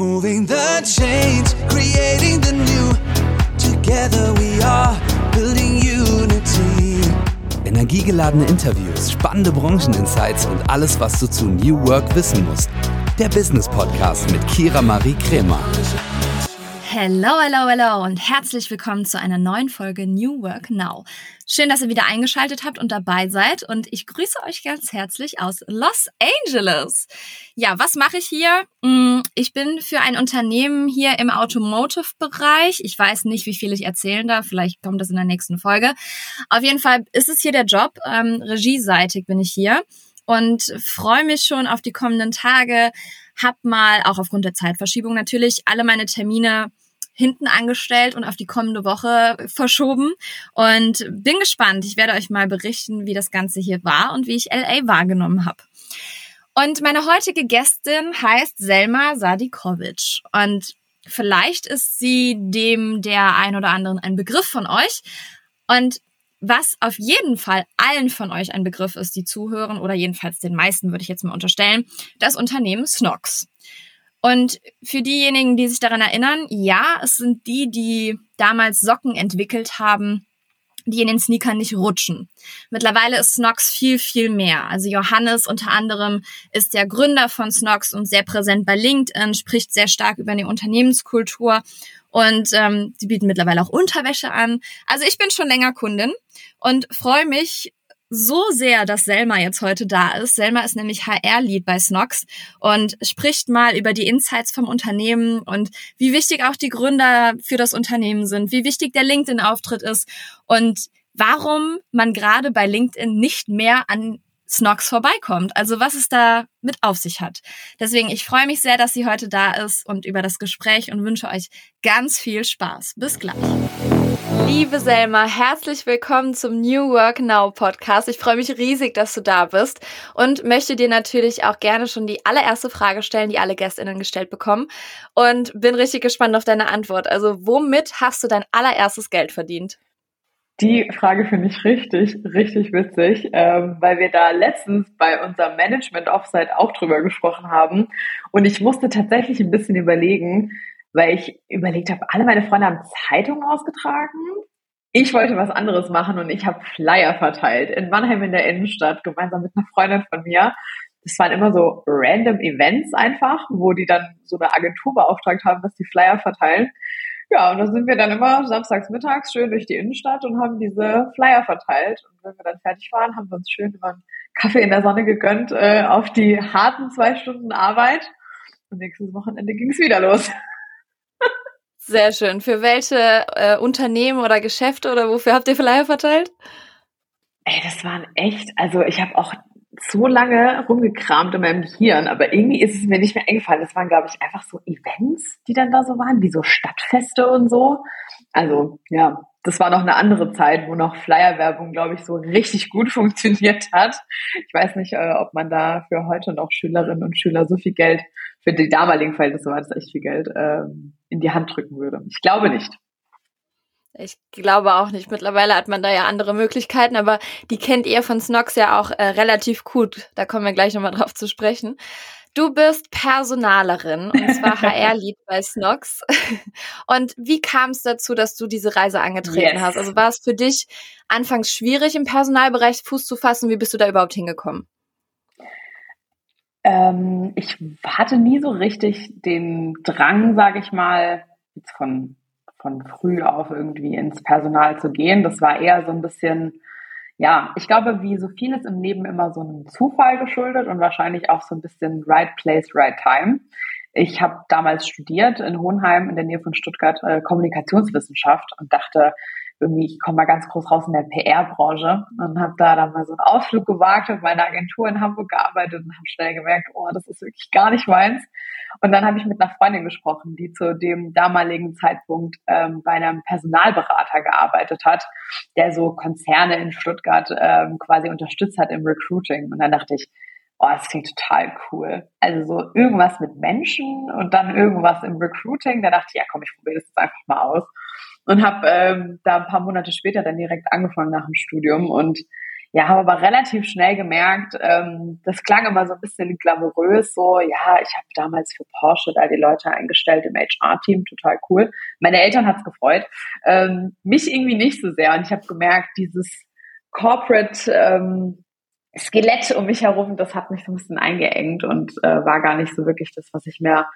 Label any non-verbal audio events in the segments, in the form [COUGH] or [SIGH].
Moving the change, creating the new. Together we are building unity. Energiegeladene Interviews, spannende Brancheninsights und alles, was du zu New Work wissen musst. Der Business Podcast mit Kira Marie Kremer. Hello, hello, hello und herzlich willkommen zu einer neuen Folge New Work Now. Schön, dass ihr wieder eingeschaltet habt und dabei seid und ich grüße euch ganz herzlich aus Los Angeles. Ja, was mache ich hier? Mm, ich bin für ein Unternehmen hier im Automotive-Bereich. Ich weiß nicht, wie viel ich erzählen darf. Vielleicht kommt das in der nächsten Folge. Auf jeden Fall ist es hier der Job. Ähm, regieseitig bin ich hier und freue mich schon auf die kommenden Tage. Hab mal, auch aufgrund der Zeitverschiebung natürlich, alle meine Termine hinten angestellt und auf die kommende Woche verschoben und bin gespannt. Ich werde euch mal berichten, wie das Ganze hier war und wie ich LA wahrgenommen habe. Und meine heutige Gästin heißt Selma Sadikovic und vielleicht ist sie dem der ein oder anderen ein Begriff von euch und was auf jeden Fall allen von euch ein Begriff ist, die zuhören, oder jedenfalls den meisten würde ich jetzt mal unterstellen, das Unternehmen Snox. Und für diejenigen, die sich daran erinnern, ja, es sind die, die damals Socken entwickelt haben, die in den Sneakern nicht rutschen. Mittlerweile ist Snox viel, viel mehr. Also Johannes unter anderem ist der Gründer von Snox und sehr präsent bei LinkedIn, spricht sehr stark über die Unternehmenskultur und ähm, sie bieten mittlerweile auch Unterwäsche an. Also ich bin schon länger Kundin und freue mich so sehr, dass Selma jetzt heute da ist. Selma ist nämlich HR-Lead bei Snox und spricht mal über die Insights vom Unternehmen und wie wichtig auch die Gründer für das Unternehmen sind, wie wichtig der LinkedIn-Auftritt ist und warum man gerade bei LinkedIn nicht mehr an Snox vorbeikommt. Also was es da mit auf sich hat. Deswegen, ich freue mich sehr, dass sie heute da ist und über das Gespräch und wünsche euch ganz viel Spaß. Bis gleich. Liebe Selma, herzlich willkommen zum New Work Now Podcast. Ich freue mich riesig, dass du da bist und möchte dir natürlich auch gerne schon die allererste Frage stellen, die alle Gästinnen gestellt bekommen und bin richtig gespannt auf deine Antwort. Also, womit hast du dein allererstes Geld verdient? Die Frage finde ich richtig, richtig witzig, ähm, weil wir da letztens bei unserem Management Offsite auch drüber gesprochen haben. Und ich musste tatsächlich ein bisschen überlegen, weil ich überlegt habe, alle meine Freunde haben Zeitungen ausgetragen. Ich wollte was anderes machen und ich habe Flyer verteilt in Mannheim in der Innenstadt, gemeinsam mit einer Freundin von mir. Das waren immer so random Events einfach, wo die dann so eine Agentur beauftragt haben, dass die Flyer verteilen. Ja, und da sind wir dann immer samstags mittags schön durch die Innenstadt und haben diese Flyer verteilt. Und wenn wir dann fertig waren, haben wir uns schön über einen Kaffee in der Sonne gegönnt äh, auf die harten zwei Stunden Arbeit. Und nächstes Wochenende ging es wieder los. Sehr schön. Für welche äh, Unternehmen oder Geschäfte oder wofür habt ihr Flyer verteilt? Ey, das waren echt, also ich habe auch so lange rumgekramt in meinem Gehirn, aber irgendwie ist es mir nicht mehr eingefallen. Das waren, glaube ich, einfach so Events, die dann da so waren, wie so Stadtfeste und so. Also, ja, das war noch eine andere Zeit, wo noch Flyer-Werbung, glaube ich, so richtig gut [LAUGHS] funktioniert hat. Ich weiß nicht, äh, ob man da für heute noch Schülerinnen und Schüler so viel Geld, für die damaligen Verhältnisse war das echt viel Geld, ähm, in die Hand drücken würde. Ich glaube nicht. Ich glaube auch nicht. Mittlerweile hat man da ja andere Möglichkeiten, aber die kennt ihr von Snox ja auch äh, relativ gut. Da kommen wir gleich nochmal drauf zu sprechen. Du bist Personalerin und zwar [LAUGHS] HR-Lead bei Snox. Und wie kam es dazu, dass du diese Reise angetreten yes. hast? Also war es für dich anfangs schwierig, im Personalbereich Fuß zu fassen? Wie bist du da überhaupt hingekommen? Ähm, ich hatte nie so richtig den Drang, sage ich mal, jetzt von von früh auf irgendwie ins Personal zu gehen. Das war eher so ein bisschen, ja, ich glaube, wie so vieles im Leben immer so einem Zufall geschuldet und wahrscheinlich auch so ein bisschen right place, right time. Ich habe damals studiert in Hohenheim in der Nähe von Stuttgart äh, Kommunikationswissenschaft und dachte, irgendwie, ich komme mal ganz groß raus in der PR-Branche und habe da dann mal so einen Ausflug gewagt, habe meine Agentur in Hamburg gearbeitet und habe schnell gemerkt, oh, das ist wirklich gar nicht meins. Und dann habe ich mit einer Freundin gesprochen, die zu dem damaligen Zeitpunkt ähm, bei einem Personalberater gearbeitet hat, der so Konzerne in Stuttgart ähm, quasi unterstützt hat im Recruiting. Und dann dachte ich, oh, das klingt total cool. Also so irgendwas mit Menschen und dann irgendwas im Recruiting. Da dachte ich, ja komm, ich probiere das jetzt einfach mal aus. Und habe ähm, da ein paar Monate später dann direkt angefangen nach dem Studium und ja, habe aber relativ schnell gemerkt, ähm, das klang immer so ein bisschen glamourös, so, ja, ich habe damals für Porsche da die Leute eingestellt im HR-Team, total cool. Meine Eltern hat's gefreut, ähm, mich irgendwie nicht so sehr. Und ich habe gemerkt, dieses Corporate ähm, Skelett um mich herum, das hat mich so ein bisschen eingeengt und äh, war gar nicht so wirklich das, was ich mir,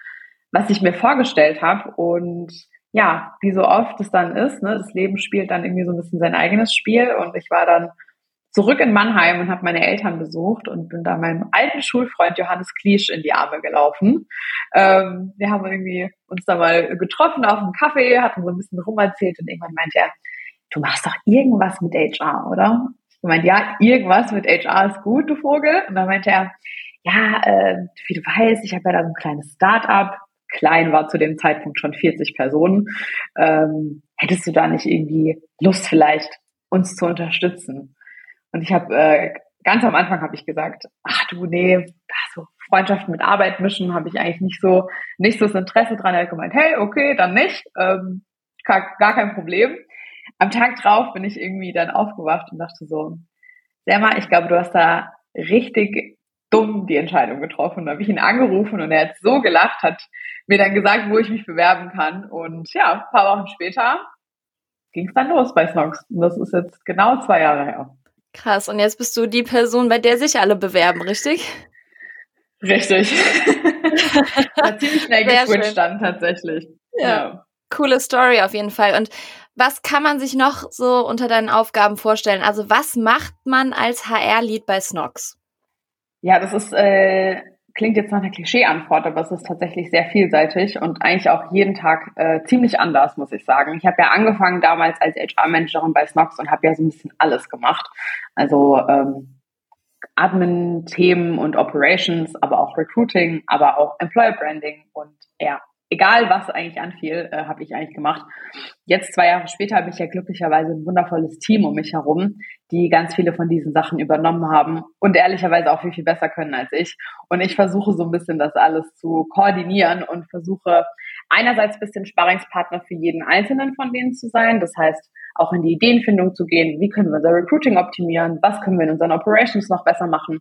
was ich mir vorgestellt habe und ja, wie so oft es dann ist, ne, das Leben spielt dann irgendwie so ein bisschen sein eigenes Spiel und ich war dann zurück in Mannheim und habe meine Eltern besucht und bin da meinem alten Schulfreund Johannes Kliesch in die Arme gelaufen. Ähm, wir haben irgendwie uns da mal getroffen auf einem Kaffee, hatten so ein bisschen rumerzählt und irgendwann meinte er, du machst doch irgendwas mit HR, oder? Ich meinte, ja, irgendwas mit HR ist gut, du Vogel. Und dann meinte er, ja, äh, wie du weißt, ich habe ja da so ein kleines Start-up, klein war zu dem Zeitpunkt schon 40 Personen. Ähm, hättest du da nicht irgendwie Lust vielleicht, uns zu unterstützen? Und ich habe äh, ganz am Anfang habe ich gesagt, ach du, nee, so Freundschaft mit Arbeit mischen habe ich eigentlich nicht so nicht so das Interesse dran. Er hat gemeint, hey, okay, dann nicht, ähm, gar, gar kein Problem. Am Tag drauf bin ich irgendwie dann aufgewacht und dachte so, Selma, ich glaube, du hast da richtig dumm die Entscheidung getroffen. Da habe ich ihn angerufen und er hat so gelacht, hat mir dann gesagt, wo ich mich bewerben kann. Und ja, ein paar Wochen später ging es dann los bei Snox. Und das ist jetzt genau zwei Jahre her. Krass, und jetzt bist du die Person, bei der sich alle bewerben, richtig? Richtig. [LAUGHS] Ziemlich schnell geswitcht dann tatsächlich. Ja. ja. Coole Story auf jeden Fall. Und was kann man sich noch so unter deinen Aufgaben vorstellen? Also was macht man als HR-Lead bei Snox? Ja, das ist äh, klingt jetzt nach einer Klischee-Antwort, aber es ist tatsächlich sehr vielseitig und eigentlich auch jeden Tag äh, ziemlich anders, muss ich sagen. Ich habe ja angefangen damals als HR-Managerin bei Snox und habe ja so ein bisschen alles gemacht. Also ähm, Admin-Themen und Operations, aber auch Recruiting, aber auch Employer Branding und ja, egal was eigentlich anfiel, äh, habe ich eigentlich gemacht. Jetzt zwei Jahre später habe ich ja glücklicherweise ein wundervolles Team um mich herum, die ganz viele von diesen Sachen übernommen haben und ehrlicherweise auch viel, viel besser können als ich. Und ich versuche so ein bisschen das alles zu koordinieren und versuche einerseits ein bisschen Sparringspartner für jeden Einzelnen von denen zu sein. Das heißt, auch in die Ideenfindung zu gehen. Wie können wir unser Recruiting optimieren? Was können wir in unseren Operations noch besser machen?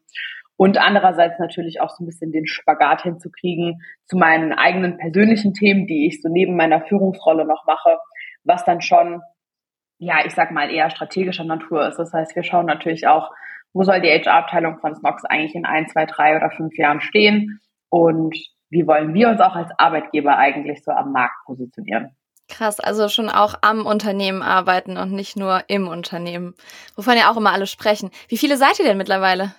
Und andererseits natürlich auch so ein bisschen den Spagat hinzukriegen zu meinen eigenen persönlichen Themen, die ich so neben meiner Führungsrolle noch mache, was dann schon, ja, ich sag mal eher strategischer Natur ist. Das heißt, wir schauen natürlich auch, wo soll die HR-Abteilung von Snox eigentlich in ein, zwei, drei oder fünf Jahren stehen und wie wollen wir uns auch als Arbeitgeber eigentlich so am Markt positionieren. Krass, also schon auch am Unternehmen arbeiten und nicht nur im Unternehmen, wovon ja auch immer alle sprechen. Wie viele seid ihr denn mittlerweile?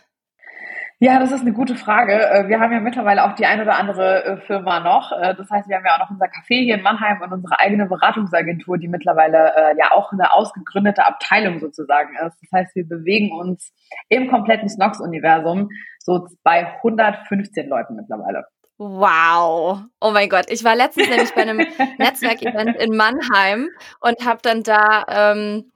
Ja, das ist eine gute Frage. Äh, wir haben ja mittlerweile auch die ein oder andere äh, Firma noch. Äh, das heißt, wir haben ja auch noch unser Café hier in Mannheim und unsere eigene Beratungsagentur, die mittlerweile ja auch eine ausgegründete Abteilung sozusagen ist. Das heißt, wir bewegen uns im kompletten Snox-Universum so bei 115 Leuten mittlerweile. Wow. Oh mein Gott. Ich war letztens nämlich bei einem [LAUGHS] Netzwerkevent in Mannheim und habe dann da ähm,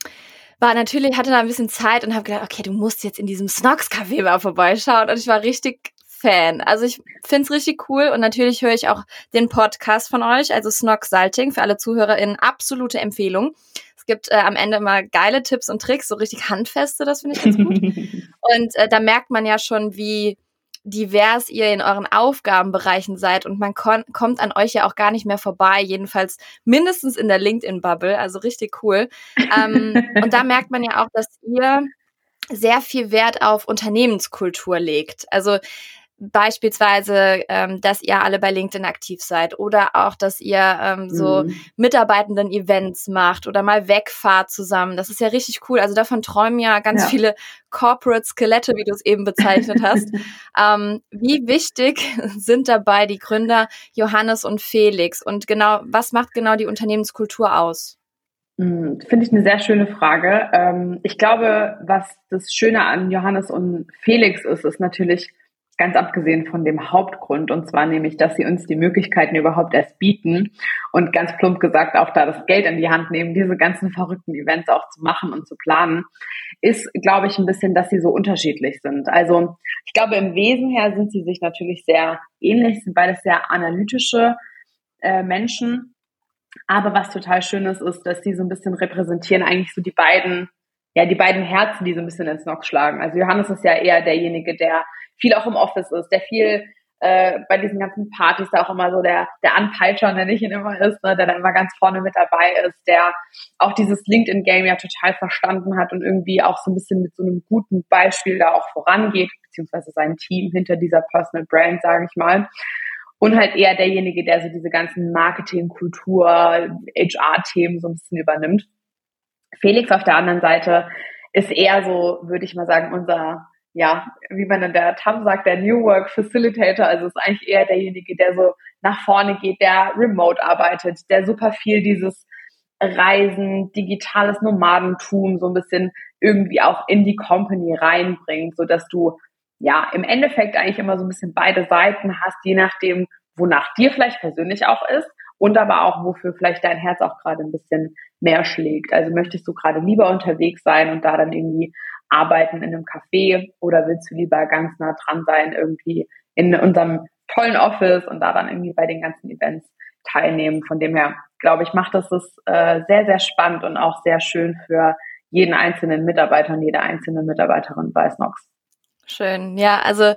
war natürlich, hatte da ein bisschen Zeit und habe gedacht, okay, du musst jetzt in diesem Snox Café mal vorbeischauen. Und ich war richtig Fan. Also ich finde es richtig cool und natürlich höre ich auch den Podcast von euch, also Snox Salting, für alle ZuhörerInnen absolute Empfehlung. Es gibt äh, am Ende immer geile Tipps und Tricks, so richtig handfeste, das finde ich ganz gut. [LAUGHS] und äh, da merkt man ja schon, wie divers ihr in euren Aufgabenbereichen seid und man kommt an euch ja auch gar nicht mehr vorbei, jedenfalls mindestens in der LinkedIn-Bubble, also richtig cool. Ähm, [LAUGHS] und da merkt man ja auch, dass ihr sehr viel Wert auf Unternehmenskultur legt. Also beispielsweise, ähm, dass ihr alle bei LinkedIn aktiv seid oder auch, dass ihr ähm, so mhm. Mitarbeitenden-Events macht oder mal wegfahrt zusammen. Das ist ja richtig cool. Also davon träumen ja ganz ja. viele Corporate-Skelette, wie du es eben bezeichnet hast. [LAUGHS] ähm, wie wichtig [LAUGHS] sind dabei die Gründer Johannes und Felix? Und genau, was macht genau die Unternehmenskultur aus? Mhm, finde ich eine sehr schöne Frage. Ähm, ich glaube, was das Schöne an Johannes und Felix ist, ist natürlich, Ganz abgesehen von dem Hauptgrund, und zwar nämlich, dass sie uns die Möglichkeiten überhaupt erst bieten und ganz plump gesagt auch da das Geld in die Hand nehmen, diese ganzen verrückten Events auch zu machen und zu planen, ist, glaube ich, ein bisschen, dass sie so unterschiedlich sind. Also ich glaube, im Wesen her sind sie sich natürlich sehr ähnlich, sind beides sehr analytische äh, Menschen. Aber was total schön ist, ist, dass sie so ein bisschen repräsentieren eigentlich so die beiden ja, die beiden Herzen, die so ein bisschen ins Nock schlagen. Also Johannes ist ja eher derjenige, der viel auch im Office ist, der viel äh, bei diesen ganzen Partys da auch immer so der, der Anpeitscher, nenne ich ihn immer ist, ne, der da immer ganz vorne mit dabei ist, der auch dieses LinkedIn-Game ja total verstanden hat und irgendwie auch so ein bisschen mit so einem guten Beispiel da auch vorangeht, beziehungsweise sein Team hinter dieser Personal Brand, sage ich mal. Und halt eher derjenige, der so diese ganzen Marketing, Kultur, HR-Themen so ein bisschen übernimmt. Felix auf der anderen Seite ist eher so, würde ich mal sagen, unser ja, wie man in der TAM sagt, der New Work Facilitator, also ist eigentlich eher derjenige, der so nach vorne geht, der remote arbeitet, der super viel dieses Reisen, digitales Nomadentum so ein bisschen irgendwie auch in die Company reinbringt, so dass du ja im Endeffekt eigentlich immer so ein bisschen beide Seiten hast, je nachdem, wonach dir vielleicht persönlich auch ist und aber auch, wofür vielleicht dein Herz auch gerade ein bisschen mehr schlägt. Also möchtest du gerade lieber unterwegs sein und da dann irgendwie arbeiten in einem Café oder willst du lieber ganz nah dran sein, irgendwie in unserem tollen Office und da dann irgendwie bei den ganzen Events teilnehmen. Von dem her, glaube ich, macht das das äh, sehr, sehr spannend und auch sehr schön für jeden einzelnen Mitarbeiter und jede einzelne Mitarbeiterin bei Snox. Schön. Ja, also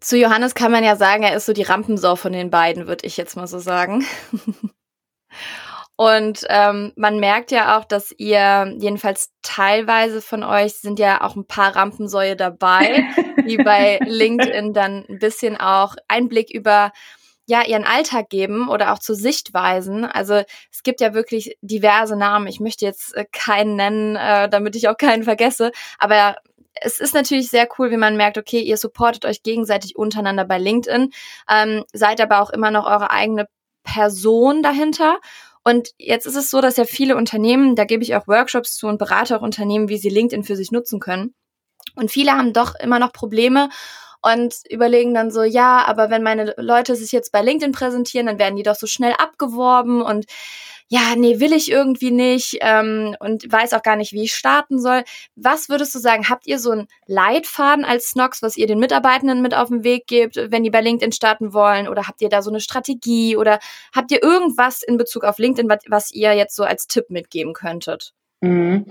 zu Johannes kann man ja sagen, er ist so die Rampensau von den beiden, würde ich jetzt mal so sagen. [LAUGHS] Und ähm, man merkt ja auch, dass ihr, jedenfalls teilweise von euch, sind ja auch ein paar Rampensäue dabei, [LAUGHS] die bei LinkedIn dann ein bisschen auch Einblick über ja ihren Alltag geben oder auch zu Sichtweisen. Also es gibt ja wirklich diverse Namen. Ich möchte jetzt äh, keinen nennen, äh, damit ich auch keinen vergesse. Aber es ist natürlich sehr cool, wie man merkt, okay, ihr supportet euch gegenseitig untereinander bei LinkedIn, ähm, seid aber auch immer noch eure eigene Person dahinter und jetzt ist es so, dass ja viele Unternehmen, da gebe ich auch Workshops zu und berate auch Unternehmen, wie sie LinkedIn für sich nutzen können. Und viele haben doch immer noch Probleme und überlegen dann so, ja, aber wenn meine Leute sich jetzt bei LinkedIn präsentieren, dann werden die doch so schnell abgeworben und ja, nee, will ich irgendwie nicht ähm, und weiß auch gar nicht, wie ich starten soll. Was würdest du sagen, habt ihr so einen Leitfaden als Snox, was ihr den Mitarbeitenden mit auf den Weg gebt, wenn die bei LinkedIn starten wollen? Oder habt ihr da so eine Strategie? Oder habt ihr irgendwas in Bezug auf LinkedIn, was, was ihr jetzt so als Tipp mitgeben könntet? Mhm.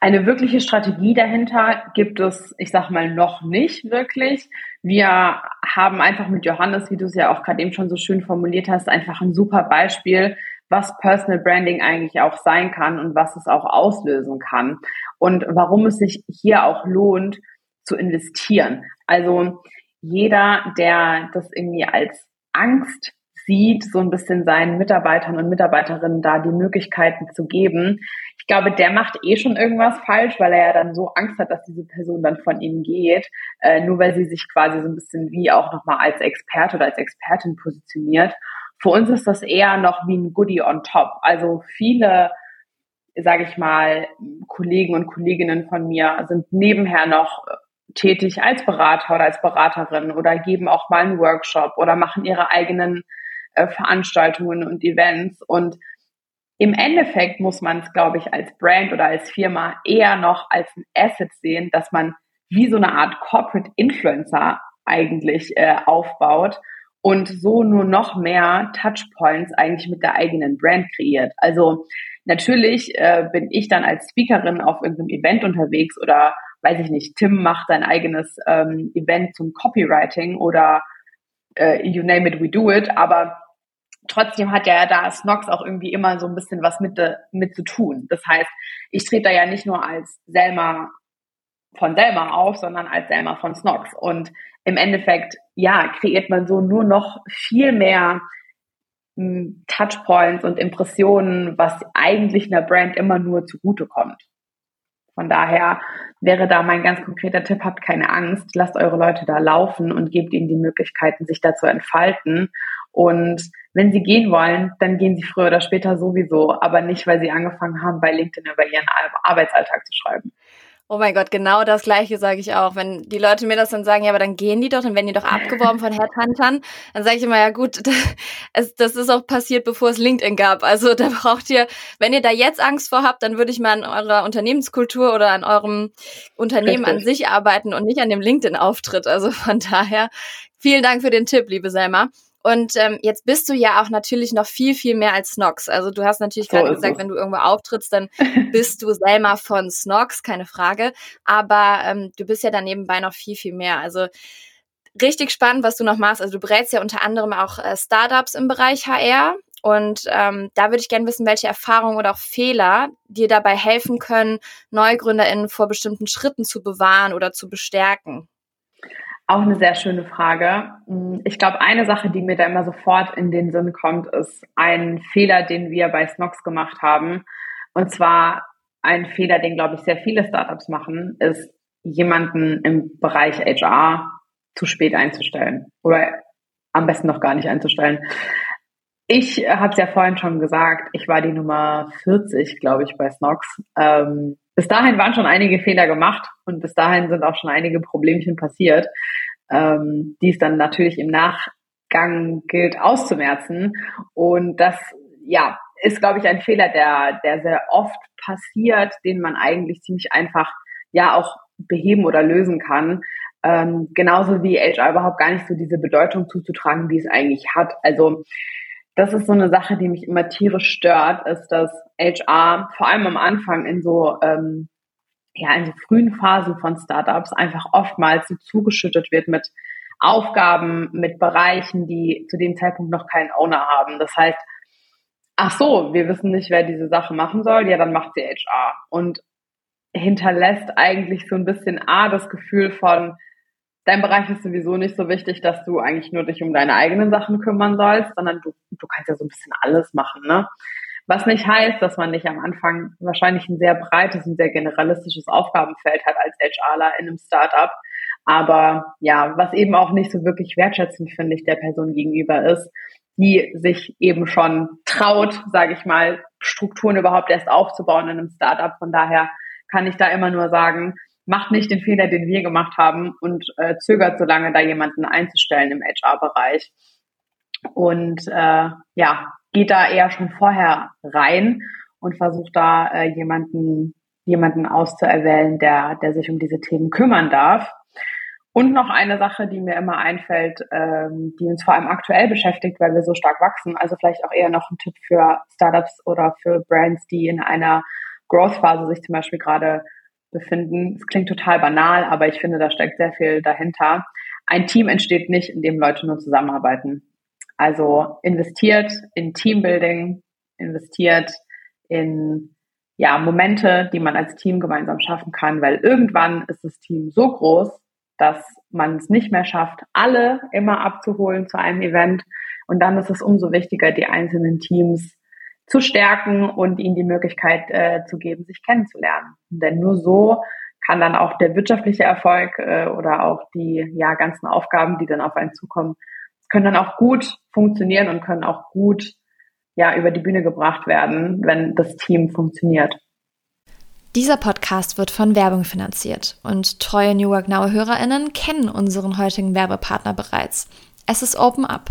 Eine wirkliche Strategie dahinter gibt es, ich sag mal, noch nicht wirklich. Wir haben einfach mit Johannes, wie du es ja auch gerade eben schon so schön formuliert hast, einfach ein super Beispiel, was Personal Branding eigentlich auch sein kann und was es auch auslösen kann und warum es sich hier auch lohnt zu investieren. Also jeder, der das irgendwie als Angst sieht, so ein bisschen seinen Mitarbeitern und Mitarbeiterinnen da die Möglichkeiten zu geben. Ich glaube, der macht eh schon irgendwas falsch, weil er ja dann so Angst hat, dass diese Person dann von ihm geht, äh, nur weil sie sich quasi so ein bisschen wie auch nochmal als Experte oder als Expertin positioniert. Für uns ist das eher noch wie ein Goodie on top. Also viele, sage ich mal, Kollegen und Kolleginnen von mir sind nebenher noch tätig als Berater oder als Beraterin oder geben auch mal einen Workshop oder machen ihre eigenen äh, Veranstaltungen und Events. Und im Endeffekt muss man es, glaube ich, als Brand oder als Firma eher noch als ein Asset sehen, dass man wie so eine Art Corporate Influencer eigentlich äh, aufbaut und so nur noch mehr Touchpoints eigentlich mit der eigenen Brand kreiert. Also natürlich äh, bin ich dann als Speakerin auf irgendeinem Event unterwegs oder weiß ich nicht, Tim macht sein eigenes ähm, Event zum Copywriting oder äh, you name it, we do it, aber trotzdem hat ja da Snox auch irgendwie immer so ein bisschen was mit, de, mit zu tun. Das heißt, ich trete da ja nicht nur als Selma von Selma auf, sondern als Selma von Snox. Und im Endeffekt, ja, kreiert man so nur noch viel mehr hm, Touchpoints und Impressionen, was eigentlich einer Brand immer nur zugutekommt. Von daher wäre da mein ganz konkreter Tipp, habt keine Angst, lasst eure Leute da laufen und gebt ihnen die Möglichkeiten, sich da zu entfalten. Und wenn sie gehen wollen, dann gehen sie früher oder später sowieso, aber nicht, weil sie angefangen haben, bei LinkedIn über ihren Arbeitsalltag zu schreiben. Oh mein Gott, genau das Gleiche sage ich auch. Wenn die Leute mir das dann sagen, ja, aber dann gehen die doch, dann werden die doch abgeworben von Headhuntern, dann sage ich immer, ja gut, [LAUGHS] das, das ist auch passiert, bevor es LinkedIn gab. Also da braucht ihr, wenn ihr da jetzt Angst vor habt, dann würde ich mal an eurer Unternehmenskultur oder an eurem Unternehmen Richtig. an sich arbeiten und nicht an dem LinkedIn-Auftritt. Also von daher, vielen Dank für den Tipp, liebe Selma. Und ähm, jetzt bist du ja auch natürlich noch viel, viel mehr als Snox. Also du hast natürlich gerade gesagt, es. wenn du irgendwo auftrittst, dann [LAUGHS] bist du Selma von Snox, keine Frage. Aber ähm, du bist ja dann nebenbei noch viel, viel mehr. Also richtig spannend, was du noch machst. Also du berätst ja unter anderem auch äh, Startups im Bereich HR. Und ähm, da würde ich gerne wissen, welche Erfahrungen oder auch Fehler dir dabei helfen können, NeugründerInnen vor bestimmten Schritten zu bewahren oder zu bestärken. Auch eine sehr schöne Frage. Mm, ich glaube, eine Sache, die mir da immer sofort in den Sinn kommt, ist ein Fehler, den wir bei Snox gemacht haben. Und zwar ein Fehler, den, glaube ich, sehr viele Startups machen, ist, jemanden im Bereich HR zu spät einzustellen. Oder am besten noch gar nicht einzustellen. Ich habe es ja vorhin schon gesagt, ich war die Nummer 40, glaube ich, bei Snox. Ähm, bis dahin waren schon einige Fehler gemacht und bis dahin sind auch schon einige Problemchen passiert, ähm, die es dann natürlich im Nachgang gilt auszumerzen. Und das, ja, ist, glaube ich, ein Fehler, der, der sehr oft passiert, den man eigentlich ziemlich einfach ja auch beheben oder lösen kann. Ähm, genauso wie HR überhaupt gar nicht so diese Bedeutung zuzutragen, die es eigentlich hat. Also das ist so eine Sache, die mich immer tierisch stört, ist, dass HR vor allem am Anfang in so ähm, ja in so frühen Phasen von Startups einfach oftmals so zugeschüttet wird mit Aufgaben, mit Bereichen, die zu dem Zeitpunkt noch keinen Owner haben. Das heißt, ach so, wir wissen nicht, wer diese Sache machen soll, ja, dann macht sie HR und hinterlässt eigentlich so ein bisschen A, das Gefühl von, dein Bereich ist sowieso nicht so wichtig, dass du eigentlich nur dich um deine eigenen Sachen kümmern sollst, sondern du, du kannst ja so ein bisschen alles machen, ne? Was nicht heißt, dass man nicht am Anfang wahrscheinlich ein sehr breites und sehr generalistisches Aufgabenfeld hat als HRler in einem Startup. Aber ja, was eben auch nicht so wirklich wertschätzend, finde ich, der Person gegenüber ist, die sich eben schon traut, sage ich mal, Strukturen überhaupt erst aufzubauen in einem Startup. Von daher kann ich da immer nur sagen, macht nicht den Fehler, den wir gemacht haben und äh, zögert so lange, da jemanden einzustellen im HR-Bereich. Und äh, ja, geht da eher schon vorher rein und versucht da äh, jemanden, jemanden auszuerwählen, der, der sich um diese Themen kümmern darf. Und noch eine Sache, die mir immer einfällt, ähm, die uns vor allem aktuell beschäftigt, weil wir so stark wachsen. Also vielleicht auch eher noch ein Tipp für Startups oder für Brands, die in einer Growth-Phase sich zum Beispiel gerade befinden. Es klingt total banal, aber ich finde, da steckt sehr viel dahinter. Ein Team entsteht nicht, indem Leute nur zusammenarbeiten. Also investiert in Teambuilding, investiert in ja, Momente, die man als Team gemeinsam schaffen kann, weil irgendwann ist das Team so groß, dass man es nicht mehr schafft, alle immer abzuholen zu einem Event. Und dann ist es umso wichtiger, die einzelnen Teams zu stärken und ihnen die Möglichkeit äh, zu geben, sich kennenzulernen. Denn nur so kann dann auch der wirtschaftliche Erfolg äh, oder auch die ja ganzen Aufgaben, die dann auf einen zukommen, können dann auch gut funktionieren und können auch gut ja über die Bühne gebracht werden, wenn das Team funktioniert. Dieser Podcast wird von Werbung finanziert und treue New Work Now Hörerinnen kennen unseren heutigen Werbepartner bereits. Es ist Open Up.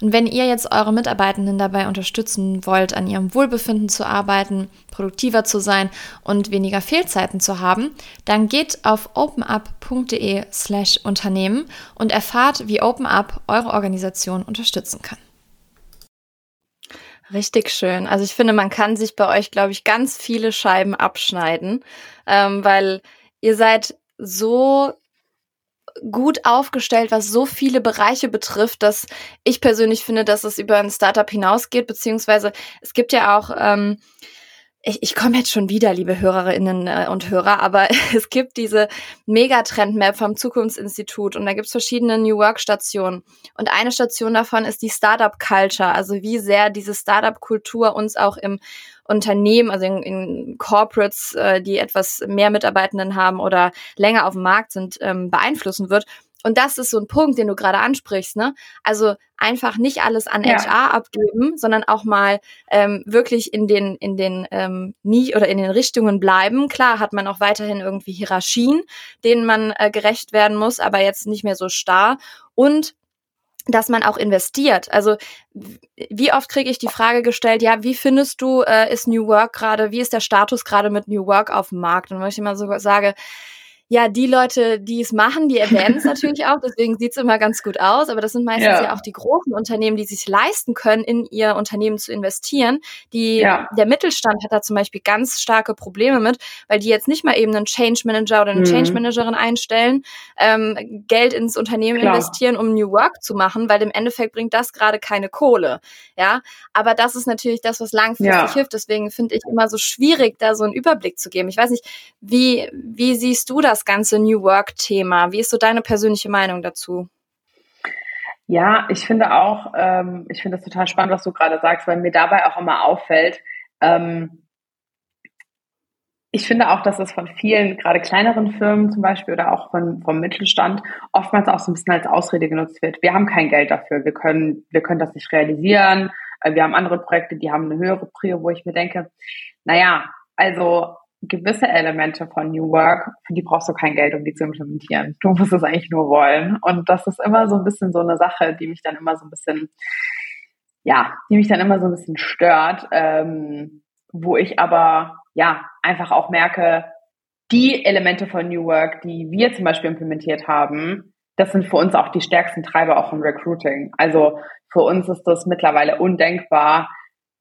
Und wenn ihr jetzt eure Mitarbeitenden dabei unterstützen wollt, an ihrem Wohlbefinden zu arbeiten, produktiver zu sein und weniger Fehlzeiten zu haben, dann geht auf openup.de slash Unternehmen und erfahrt, wie OpenUp eure Organisation unterstützen kann. Richtig schön. Also ich finde, man kann sich bei euch, glaube ich, ganz viele Scheiben abschneiden, ähm, weil ihr seid so gut aufgestellt, was so viele Bereiche betrifft, dass ich persönlich finde, dass es über ein Startup hinausgeht, beziehungsweise es gibt ja auch ähm, ich, ich komme jetzt schon wieder, liebe Hörerinnen äh, und Hörer, aber [LAUGHS] es gibt diese Megatrend-Map vom Zukunftsinstitut und da gibt es verschiedene New Work-Stationen. Und eine Station davon ist die Startup-Culture, also wie sehr diese Startup-Kultur uns auch im Unternehmen, also in, in Corporates, äh, die etwas mehr Mitarbeitenden haben oder länger auf dem Markt sind, ähm, beeinflussen wird. Und das ist so ein Punkt, den du gerade ansprichst, ne? Also einfach nicht alles an ja. HR abgeben, sondern auch mal ähm, wirklich in den in den ähm, nie oder in den Richtungen bleiben. Klar hat man auch weiterhin irgendwie Hierarchien, denen man äh, gerecht werden muss, aber jetzt nicht mehr so starr und dass man auch investiert. Also wie oft kriege ich die Frage gestellt, ja, wie findest du, äh, ist New Work gerade, wie ist der Status gerade mit New Work auf dem Markt? Und wenn ich immer so sage, ja, die Leute, die es machen, die erwähnen es [LAUGHS] natürlich auch, deswegen sieht es immer ganz gut aus, aber das sind meistens ja. ja. auch die großen Unternehmen, die sich leisten können, in ihr Unternehmen zu investieren. Die, ja. Der Mittelstand hat da zum Beispiel ganz starke Probleme mit, weil die jetzt nicht mal eben einen Change Manager oder eine mhm. Change Managerin einstellen, ähm, Geld ins Unternehmen Klar. investieren, um New Work zu machen, weil im Endeffekt bringt das gerade keine Kohle. Ja, aber das ist natürlich das, was langfristig ja. hilft. Deswegen finde ich immer so schwierig, da so einen Überblick zu geben. Ich weiß nicht, wie, wie siehst du das? Das ganze New Work-Thema? Wie ist so deine persönliche Meinung dazu? Ja, ich finde auch, ähm, ich finde es total spannend, was du gerade sagst, weil mir dabei auch immer auffällt, ähm, ich finde auch, dass es von vielen, gerade kleineren Firmen zum Beispiel oder auch von, vom Mittelstand, oftmals auch so ein bisschen als Ausrede genutzt wird. Wir haben kein Geld dafür, wir können, wir können das nicht realisieren, wir haben andere Projekte, die haben eine höhere Prio, wo ich mir denke, naja, also gewisse Elemente von New Work, für die brauchst du kein Geld, um die zu implementieren. Du musst es eigentlich nur wollen. Und das ist immer so ein bisschen so eine Sache, die mich dann immer so ein bisschen, ja, die mich dann immer so ein bisschen stört, ähm, wo ich aber, ja, einfach auch merke, die Elemente von New Work, die wir zum Beispiel implementiert haben, das sind für uns auch die stärksten Treiber auch im Recruiting. Also für uns ist das mittlerweile undenkbar,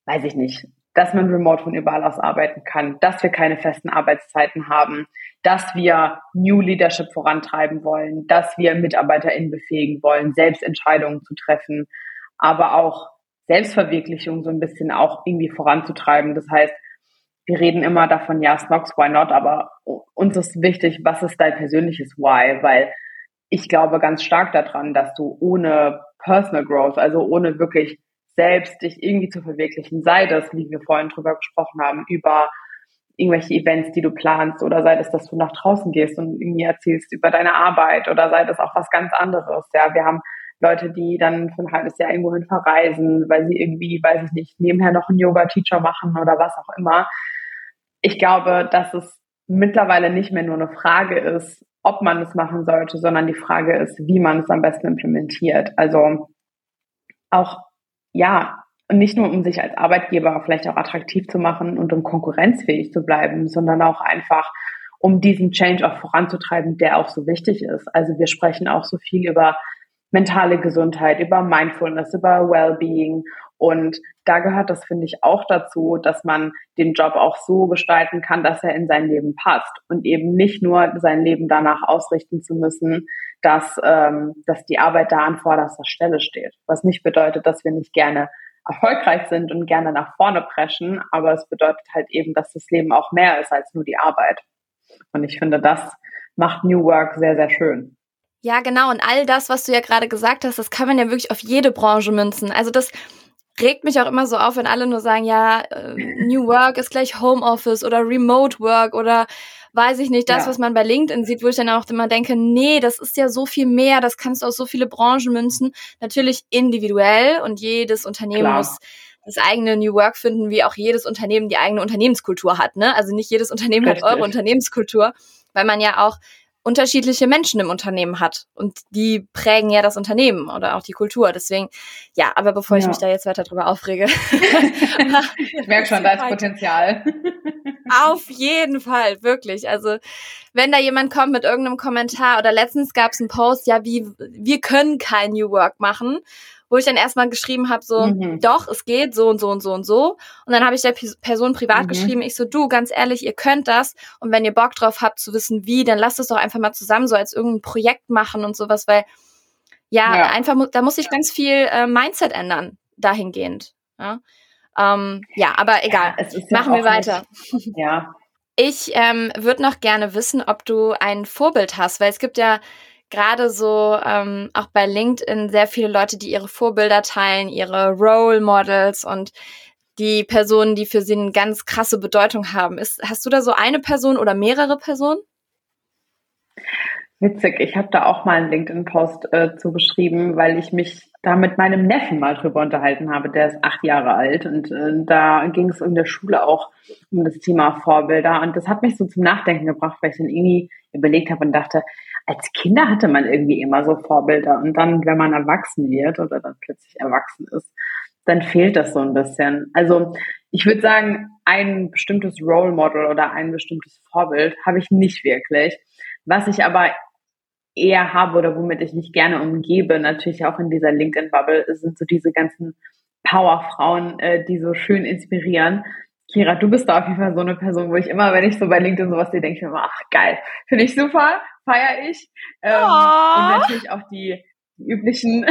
weiß ich nicht, dass man remote von überall aus arbeiten kann, dass wir keine festen Arbeitszeiten haben, dass wir New Leadership vorantreiben wollen, dass wir MitarbeiterInnen befähigen wollen, Selbstentscheidungen zu treffen, aber auch Selbstverwirklichung so ein bisschen auch irgendwie voranzutreiben. Das heißt, wir reden immer davon, ja, Snox, why not? Aber uns ist wichtig, was ist dein persönliches Why? Weil ich glaube ganz stark daran, dass du ohne Personal Growth, also ohne wirklich selbst dich irgendwie zu verwirklichen, sei das, wie wir vorhin drüber gesprochen haben, über irgendwelche Events, die du planst, oder sei das, dass du nach draußen gehst und irgendwie erzählst über deine Arbeit, oder sei das auch was ganz anderes. Ja, wir haben Leute, die dann für ein halbes Jahr irgendwohin verreisen, weil sie irgendwie, weiß ich nicht, nebenher noch einen Yoga-Teacher machen oder was auch immer. Ich glaube, dass es mittlerweile nicht mehr nur eine Frage ist, ob man es machen sollte, sondern die Frage ist, wie man es am besten implementiert. Also auch ja, nicht nur um sich als Arbeitgeber vielleicht auch attraktiv zu machen und um konkurrenzfähig zu bleiben, sondern auch einfach um diesen Change auch voranzutreiben, der auch so wichtig ist. Also wir sprechen auch so viel über mentale Gesundheit, über Mindfulness, über Wellbeing und da gehört das, finde ich, auch dazu, dass man den Job auch so gestalten kann, dass er in sein Leben passt und eben nicht nur sein Leben danach ausrichten zu müssen, dass, ähm, dass die Arbeit da an vorderster Stelle steht. Was nicht bedeutet, dass wir nicht gerne erfolgreich sind und gerne nach vorne preschen, aber es bedeutet halt eben, dass das Leben auch mehr ist als nur die Arbeit. Und ich finde, das macht New Work sehr, sehr schön. Ja, genau. Und all das, was du ja gerade gesagt hast, das kann man ja wirklich auf jede Branche münzen. Also das regt mich auch immer so auf, wenn alle nur sagen, ja, äh, New Work ist gleich Homeoffice oder Remote Work oder weiß ich nicht, das, ja. was man bei LinkedIn sieht, wo ich dann auch immer denke, nee, das ist ja so viel mehr, das kannst du aus so viele Branchen münzen. Natürlich individuell und jedes Unternehmen Klar. muss das eigene New Work finden, wie auch jedes Unternehmen die eigene Unternehmenskultur hat. Ne? Also nicht jedes Unternehmen Richtig. hat eure Unternehmenskultur, weil man ja auch unterschiedliche Menschen im Unternehmen hat. Und die prägen ja das Unternehmen oder auch die Kultur. Deswegen, ja, aber bevor ja. ich mich da jetzt weiter drüber aufrege. [LAUGHS] ich merke schon, da ist Potenzial. [LAUGHS] Auf jeden Fall, wirklich. Also, wenn da jemand kommt mit irgendeinem Kommentar oder letztens gab es einen Post, ja, wie, wir können kein New Work machen wo ich dann erstmal geschrieben habe, so, mhm. doch, es geht so und so und so und so. Und dann habe ich der Person privat mhm. geschrieben, ich so, du, ganz ehrlich, ihr könnt das. Und wenn ihr Bock drauf habt zu wissen, wie, dann lasst es doch einfach mal zusammen so als irgendein Projekt machen und sowas, weil ja, ja. einfach, da muss sich ganz viel äh, Mindset ändern, dahingehend. Ja. Ähm, ja, aber egal. Ja, Machen wir weiter. Nicht, ja. Ich ähm, würde noch gerne wissen, ob du ein Vorbild hast, weil es gibt ja gerade so ähm, auch bei LinkedIn sehr viele Leute, die ihre Vorbilder teilen, ihre Role Models und die Personen, die für sie eine ganz krasse Bedeutung haben. Ist, hast du da so eine Person oder mehrere Personen? Witzig, ich habe da auch mal einen LinkedIn-Post äh, zu geschrieben, weil ich mich da mit meinem Neffen mal drüber unterhalten habe. Der ist acht Jahre alt und äh, da ging es in der Schule auch um das Thema Vorbilder und das hat mich so zum Nachdenken gebracht, weil ich dann irgendwie überlegt habe und dachte, als Kinder hatte man irgendwie immer so Vorbilder und dann, wenn man erwachsen wird oder dann plötzlich erwachsen ist, dann fehlt das so ein bisschen. Also ich würde sagen, ein bestimmtes Role Model oder ein bestimmtes Vorbild habe ich nicht wirklich. Was ich aber eher habe oder womit ich mich gerne umgebe, natürlich auch in dieser LinkedIn-Bubble, sind so diese ganzen Powerfrauen, äh, die so schön inspirieren. Kira, du bist da auf jeden Fall so eine Person, wo ich immer, wenn ich so bei LinkedIn sowas sehe, denke ich mir immer, ach geil, finde ich super, feiere ich. Ähm, oh. Und natürlich auch die, die üblichen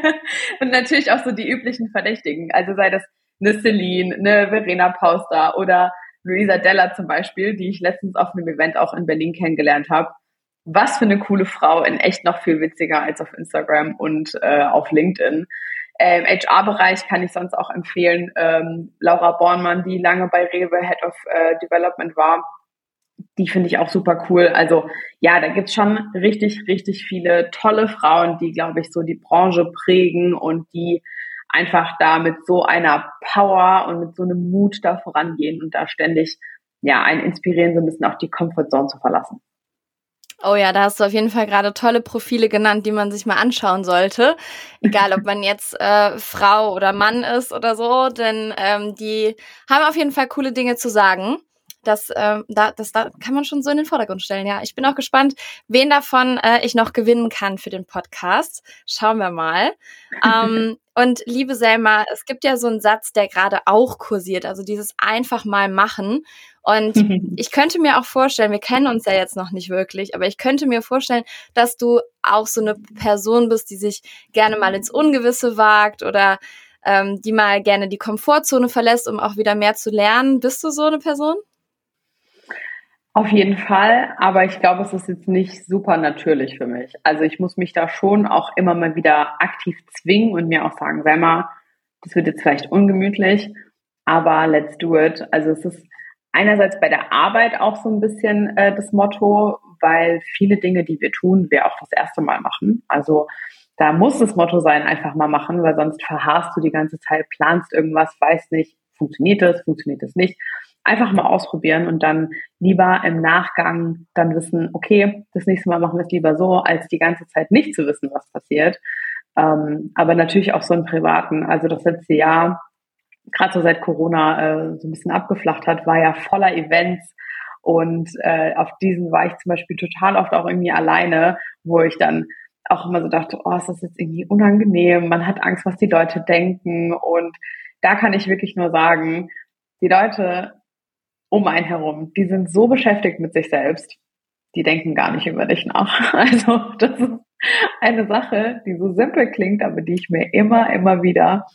[LAUGHS] und natürlich auch so die üblichen Verdächtigen. Also sei das eine Celine, eine Verena Pauster oder Luisa Della zum Beispiel, die ich letztens auf einem Event auch in Berlin kennengelernt habe was für eine coole Frau, in echt noch viel witziger als auf Instagram und äh, auf LinkedIn. Ähm, HR-Bereich kann ich sonst auch empfehlen. Ähm, Laura Bornmann, die lange bei Rewe Head of äh, Development war, die finde ich auch super cool. Also ja, da gibt's schon richtig, richtig viele tolle Frauen, die, glaube ich, so die Branche prägen und die einfach da mit so einer Power und mit so einem Mut da vorangehen und da ständig ja einen inspirieren, so ein bisschen auch die Comfortzone zu verlassen. Oh ja, da hast du auf jeden Fall gerade tolle Profile genannt, die man sich mal anschauen sollte. Egal, ob man jetzt äh, Frau oder Mann ist oder so, denn ähm, die haben auf jeden Fall coole Dinge zu sagen. Das, äh, da, das da kann man schon so in den Vordergrund stellen. Ja, ich bin auch gespannt, wen davon äh, ich noch gewinnen kann für den Podcast. Schauen wir mal. ähm, [LAUGHS] und liebe Selma, es gibt ja so einen Satz, der gerade auch kursiert, also dieses einfach mal machen. Und [LAUGHS] ich könnte mir auch vorstellen, wir kennen uns ja jetzt noch nicht wirklich, aber ich könnte mir vorstellen, dass du auch so eine Person bist, die sich gerne mal ins Ungewisse wagt oder ähm, die mal gerne die Komfortzone verlässt, um auch wieder mehr zu lernen. Bist du so eine Person? Auf jeden Fall, aber ich glaube, es ist jetzt nicht super natürlich für mich. Also ich muss mich da schon auch immer mal wieder aktiv zwingen und mir auch sagen, sei mal, das wird jetzt vielleicht ungemütlich, aber let's do it. Also es ist einerseits bei der Arbeit auch so ein bisschen äh, das Motto, weil viele Dinge, die wir tun, wir auch das erste Mal machen. Also da muss das Motto sein, einfach mal machen, weil sonst verharrst du die ganze Zeit, planst irgendwas, weißt nicht, funktioniert es, funktioniert es nicht. Einfach mal ausprobieren und dann lieber im Nachgang dann wissen, okay, das nächste Mal machen wir es lieber so, als die ganze Zeit nicht zu wissen, was passiert. Ähm, aber natürlich auch so im Privaten. Also das letzte Jahr gerade so seit Corona äh, so ein bisschen abgeflacht hat, war ja voller Events. Und äh, auf diesen war ich zum Beispiel total oft auch irgendwie alleine, wo ich dann auch immer so dachte, oh, ist das jetzt irgendwie unangenehm, man hat Angst, was die Leute denken. Und da kann ich wirklich nur sagen, die Leute um einen herum, die sind so beschäftigt mit sich selbst, die denken gar nicht über dich nach. [LAUGHS] Also das ist eine Sache, die so simpel klingt, aber die ich mir immer, immer wieder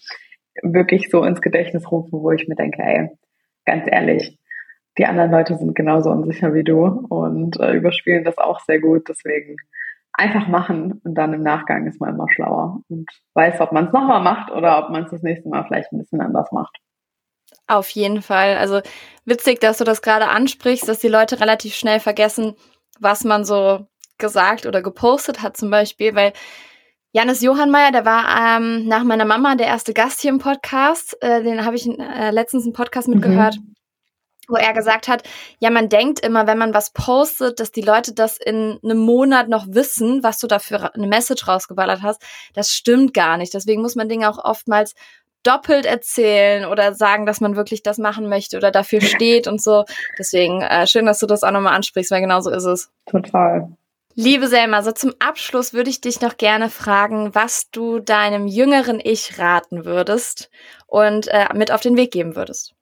wirklich so ins Gedächtnis rufen, wo ich mir denke, ey, ganz ehrlich, die anderen Leute sind genauso unsicher wie du und äh, überspielen das auch sehr gut. Deswegen einfach machen und dann im Nachgang ist man immer schlauer und weiß, ob man es nochmal macht oder ob man es das nächste Mal vielleicht ein bisschen anders macht. Auf jeden Fall. Also witzig, dass du das gerade ansprichst, dass die Leute relativ schnell vergessen, was man so gesagt oder gepostet hat zum Beispiel, weil Janis Johannmeier, der war ähm, nach meiner Mama der erste Gast hier im Podcast. Äh, den habe ich äh, letztens einen Podcast mitgehört, mhm. wo er gesagt hat, ja, man denkt immer, wenn man was postet, dass die Leute das in einem Monat noch wissen, was du da für eine Message rausgeballert hast. Das stimmt gar nicht. Deswegen muss man Dinge auch oftmals doppelt erzählen oder sagen, dass man wirklich das machen möchte oder dafür [LAUGHS] steht und so. Deswegen äh, schön, dass du das auch nochmal ansprichst, weil genau so ist es. Total. Liebe Selma, so zum Abschluss würde ich dich noch gerne fragen, was du deinem jüngeren Ich raten würdest und äh, mit auf den Weg geben würdest.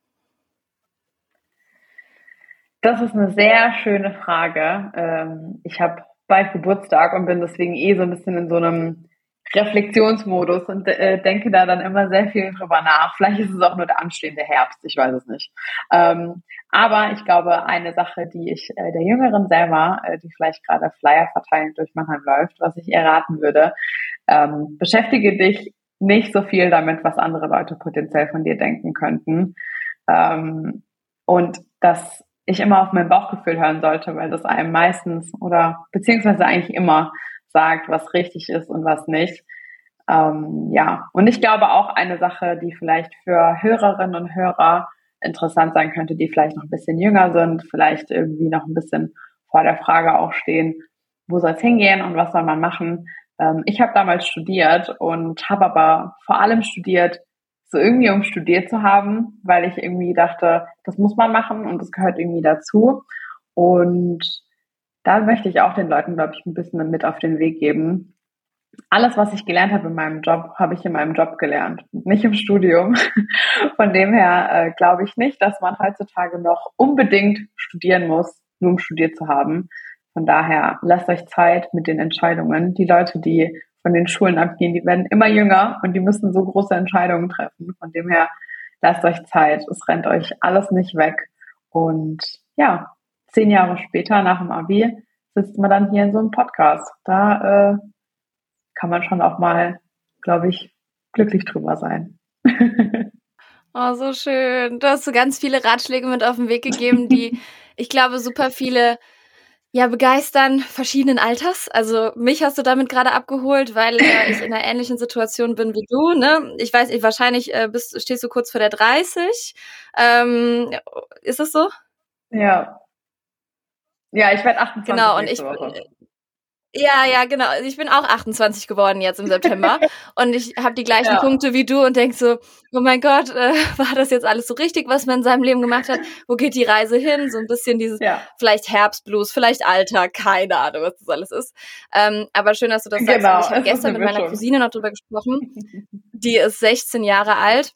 Das ist eine sehr schöne Frage. Ähm, ich habe bald Geburtstag und bin deswegen eh so ein bisschen in so einem Reflexionsmodus und äh, denke da dann immer sehr viel drüber nach. Vielleicht ist es auch nur der anstehende Herbst, ich weiß es nicht. Ähm, aber ich glaube, eine Sache, die ich äh, der jüngeren Selma, äh, die vielleicht gerade Flyer verteilen durch Mannheim läuft, was ich ihr raten würde, ähm, beschäftige dich nicht so viel damit, was andere Leute potenziell von dir denken könnten. Ähm, und dass ich immer auf mein Bauchgefühl hören sollte, weil das einem meistens oder beziehungsweise eigentlich immer sagt, was richtig ist und was nicht. Ähm, ja, und ich glaube auch eine Sache, die vielleicht für Hörerinnen und Hörer interessant sein könnte, die vielleicht noch ein bisschen jünger sind, vielleicht irgendwie noch ein bisschen vor der Frage auch stehen, wo soll es hingehen und was soll man machen. Ähm, ich habe damals studiert und habe aber vor allem studiert, so irgendwie um studiert zu haben, weil ich irgendwie dachte, das muss man machen und das gehört irgendwie dazu. Und da möchte ich auch den Leuten, glaube ich, ein bisschen mit auf den Weg geben. Alles, was ich gelernt habe in meinem Job, habe ich in meinem Job gelernt, nicht im Studium. [LAUGHS] Von dem her äh, glaube ich nicht, dass man heutzutage noch unbedingt studieren muss, nur um studiert zu haben. Von daher lasst euch Zeit mit den Entscheidungen. Die Leute, die von den Schulen abgehen, die werden immer jünger und die müssen so große Entscheidungen treffen. Von dem her lasst euch Zeit. Es rennt euch alles nicht weg. Und ja, zehn Jahre später nach dem Abi sitzt man dann hier in so einem Podcast. Da äh, kann man schon auch mal, glaube ich, glücklich drüber sein. [LAUGHS] oh, so schön. Du hast so ganz viele Ratschläge mit auf den Weg gegeben, die [LAUGHS] ich glaube super viele ja, begeistern verschiedenen Alters. Also mich hast du damit gerade abgeholt, weil äh, ich in einer ähnlichen Situation bin wie du. Ne? Ich weiß, ich wahrscheinlich äh, bist, stehst du kurz vor der 30. Ähm, ist es so? Ja. Ja, ich werde 28. Genau, und ich, Woche. Ja, ja, genau. Ich bin auch 28 geworden jetzt im September [LAUGHS] und ich habe die gleichen ja. Punkte wie du und denk so, oh mein Gott, äh, [LAUGHS] war das jetzt alles so richtig, was man in seinem Leben gemacht hat? Wo geht die Reise hin? So ein bisschen dieses, ja. vielleicht Herbstblues, vielleicht Alter, keine Ahnung, was das alles ist. Ähm, aber schön, dass du das sagst. Genau, ich habe [LAUGHS] gestern mit meiner Cousine noch drüber gesprochen. Die ist 16 Jahre alt.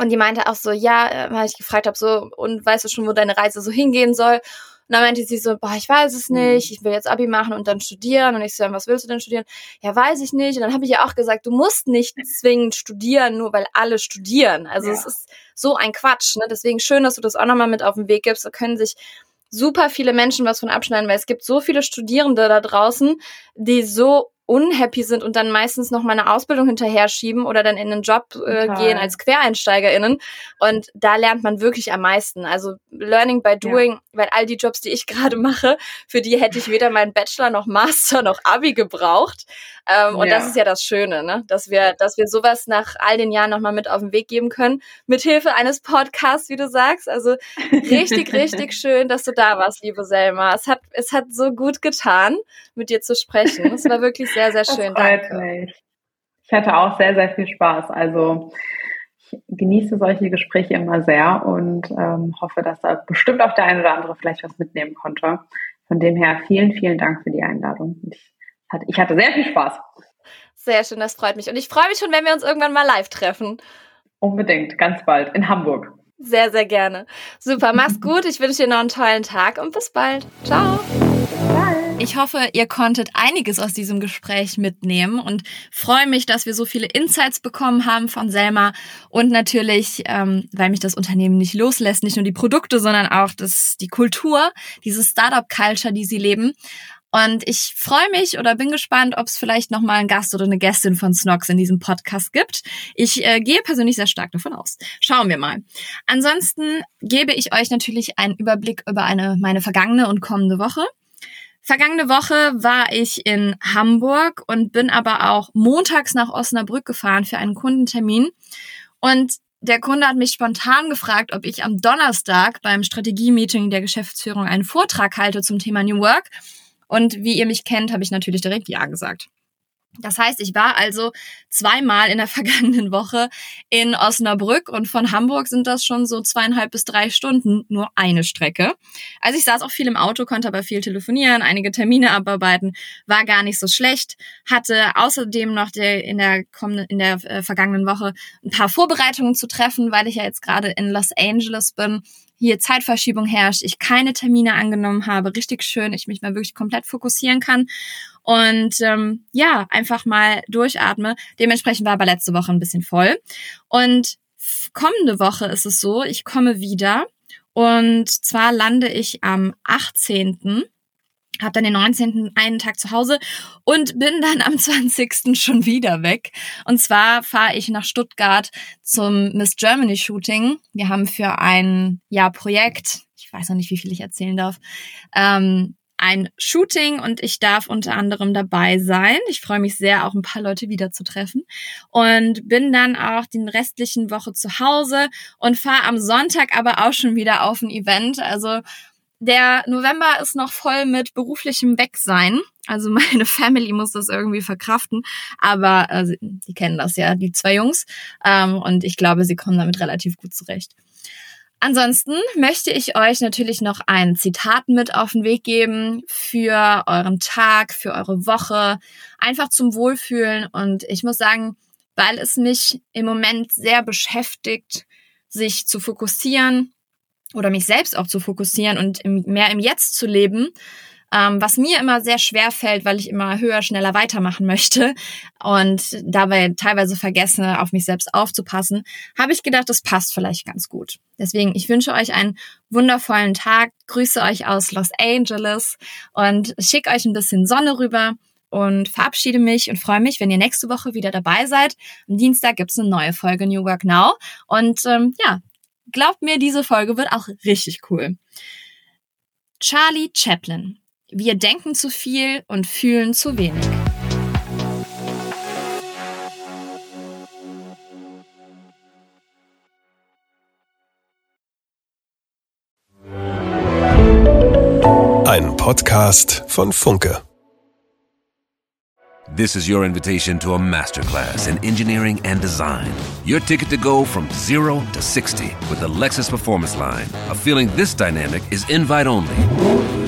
Und die meinte auch so, ja, äh, weil ich gefragt habe, so, und weißt du schon, wo deine Reise so hingehen soll? Und dann meinte sie so, boah, ich weiß es mhm. nicht, ich will jetzt Abi machen und dann studieren. Und ich so, was willst du denn studieren? Ja, weiß ich nicht. Und dann habe ich ja auch gesagt, du musst nicht zwingend studieren, nur weil alle studieren. Also ja. es ist so ein Quatsch. Ne? Deswegen schön, dass du das auch nochmal mit auf den Weg gibst. Da können sich super viele Menschen was von abschneiden, weil es gibt so viele Studierende da draußen, die so unhappy sind und dann meistens noch mal eine Ausbildung hinterher schieben oder dann in einen Job äh, gehen als QuereinsteigerInnen. Und da lernt man wirklich am meisten. Also Learning by Doing, ja. weil all die Jobs, die ich [LAUGHS] gerade mache, für die hätte ich weder meinen Bachelor noch Master noch Abi gebraucht. Ähm, und das ist ja das Schöne, ne? dass wir, dass wir sowas nach all den Jahren noch mal mit auf den Weg geben können, mit Hilfe eines Podcasts, wie du sagst. Also richtig, [LAUGHS] richtig schön, dass du da warst, liebe Selma. Es hat, es hat so gut getan, mit dir zu sprechen. Es war wirklich sehr, sehr schön. Das freut Danke. Mich. Ich hatte auch sehr, sehr viel Spaß. Also ich genieße solche Gespräche immer sehr und ähm, hoffe, dass da bestimmt auch der eine oder andere vielleicht was mitnehmen konnte. Von dem her vielen, vielen Dank für die Einladung. Ich hatte, ich hatte sehr viel Spaß. Sehr schön, das freut mich. Und ich freue mich schon, wenn wir uns irgendwann mal live treffen. Unbedingt, ganz bald in Hamburg. Sehr, sehr gerne. Super, mach's gut. Ich wünsche dir noch einen tollen Tag und bis bald. Ciao. Bald. Ich hoffe, ihr konntet einiges aus diesem Gespräch mitnehmen und freue mich, dass wir so viele Insights bekommen haben von Selma und natürlich, ähm, weil mich das Unternehmen nicht loslässt, nicht nur die Produkte, sondern auch das, die Kultur, diese Startup-Culture, die sie leben. Und ich freue mich oder bin gespannt, ob es vielleicht noch mal einen Gast oder eine Gästin von Snox in diesem Podcast gibt. Ich äh, gehe persönlich sehr stark davon aus. Schauen wir mal. Ansonsten gebe ich euch natürlich einen Überblick über eine meine vergangene und kommende Woche. Vergangene Woche war ich in Hamburg und bin aber auch montags nach Osnabrück gefahren für einen Kundentermin. Und der Kunde hat mich spontan gefragt, ob ich am Donnerstag beim Strategie-Meeting der Geschäftsführung einen Vortrag halte zum Thema New Work. Und wie ihr mich kennt, habe ich natürlich direkt Ja gesagt. Das heißt, ich war also zweimal in der [LAUGHS] vergangenen Woche in Osnabrück und von Hamburg sind das schon so zweieinhalb bis drei Stunden nur eine Strecke. Also ich saß auch viel im Auto, konnte aber viel telefonieren, einige Termine abarbeiten, war gar nicht so schlecht, hatte außerdem noch der, in der kommenden, in der äh, vergangenen Woche ein paar Vorbereitungen zu treffen, weil ich ja jetzt gerade in Los Angeles bin hier Zeitverschiebung herrscht, ich keine Termine angenommen habe, richtig schön, ich mich mal wirklich komplett fokussieren kann und ähm, ja, einfach mal durchatme. Dementsprechend war aber letzte Woche ein bisschen voll. Und kommende Woche ist es so, ich komme wieder und zwar lande ich am 18 habe dann den 19. einen Tag zu Hause und bin dann am 20. schon wieder weg. Und zwar fahre ich nach Stuttgart zum Miss Germany Shooting. Wir haben für ein ja, Projekt, ich weiß noch nicht, wie viel ich erzählen darf, ähm, ein Shooting und ich darf unter anderem dabei sein. Ich freue mich sehr, auch ein paar Leute wiederzutreffen und bin dann auch den restlichen Woche zu Hause und fahre am Sonntag aber auch schon wieder auf ein Event. Also der November ist noch voll mit beruflichem Wegsein. Also [LAUGHS] meine Family muss das irgendwie verkraften. Aber äh, die kennen das ja, die zwei Jungs. Ähm, und ich glaube, sie kommen damit relativ gut zurecht. Ansonsten möchte ich euch natürlich noch ein Zitat mit auf den Weg geben für euren Tag, für eure Woche, einfach zum Wohlfühlen. Und ich muss sagen, weil es mich im Moment sehr beschäftigt, sich zu fokussieren, oder mich selbst auch zu fokussieren und mehr im Jetzt zu leben, ähm, was mir immer sehr schwer fällt, weil ich immer höher, schneller weitermachen möchte und dabei teilweise vergesse, auf mich selbst aufzupassen, habe ich gedacht, das passt vielleicht ganz gut. Deswegen, ich wünsche euch einen wundervollen Tag, grüße euch aus Los Angeles und schicke euch ein bisschen Sonne rüber und verabschiede mich und freue mich, wenn ihr nächste Woche wieder dabei seid. Am Dienstag gibt's eine neue Folge New Work Now. Und ähm, ja, Glaubt mir, diese Folge wird auch richtig cool. Charlie Chaplin. Wir denken zu viel und fühlen zu wenig. Ein Podcast von Funke. This is your invitation to a masterclass in engineering and design. Your ticket to go from zero to 60 with the Lexus Performance Line. A feeling this dynamic is invite only.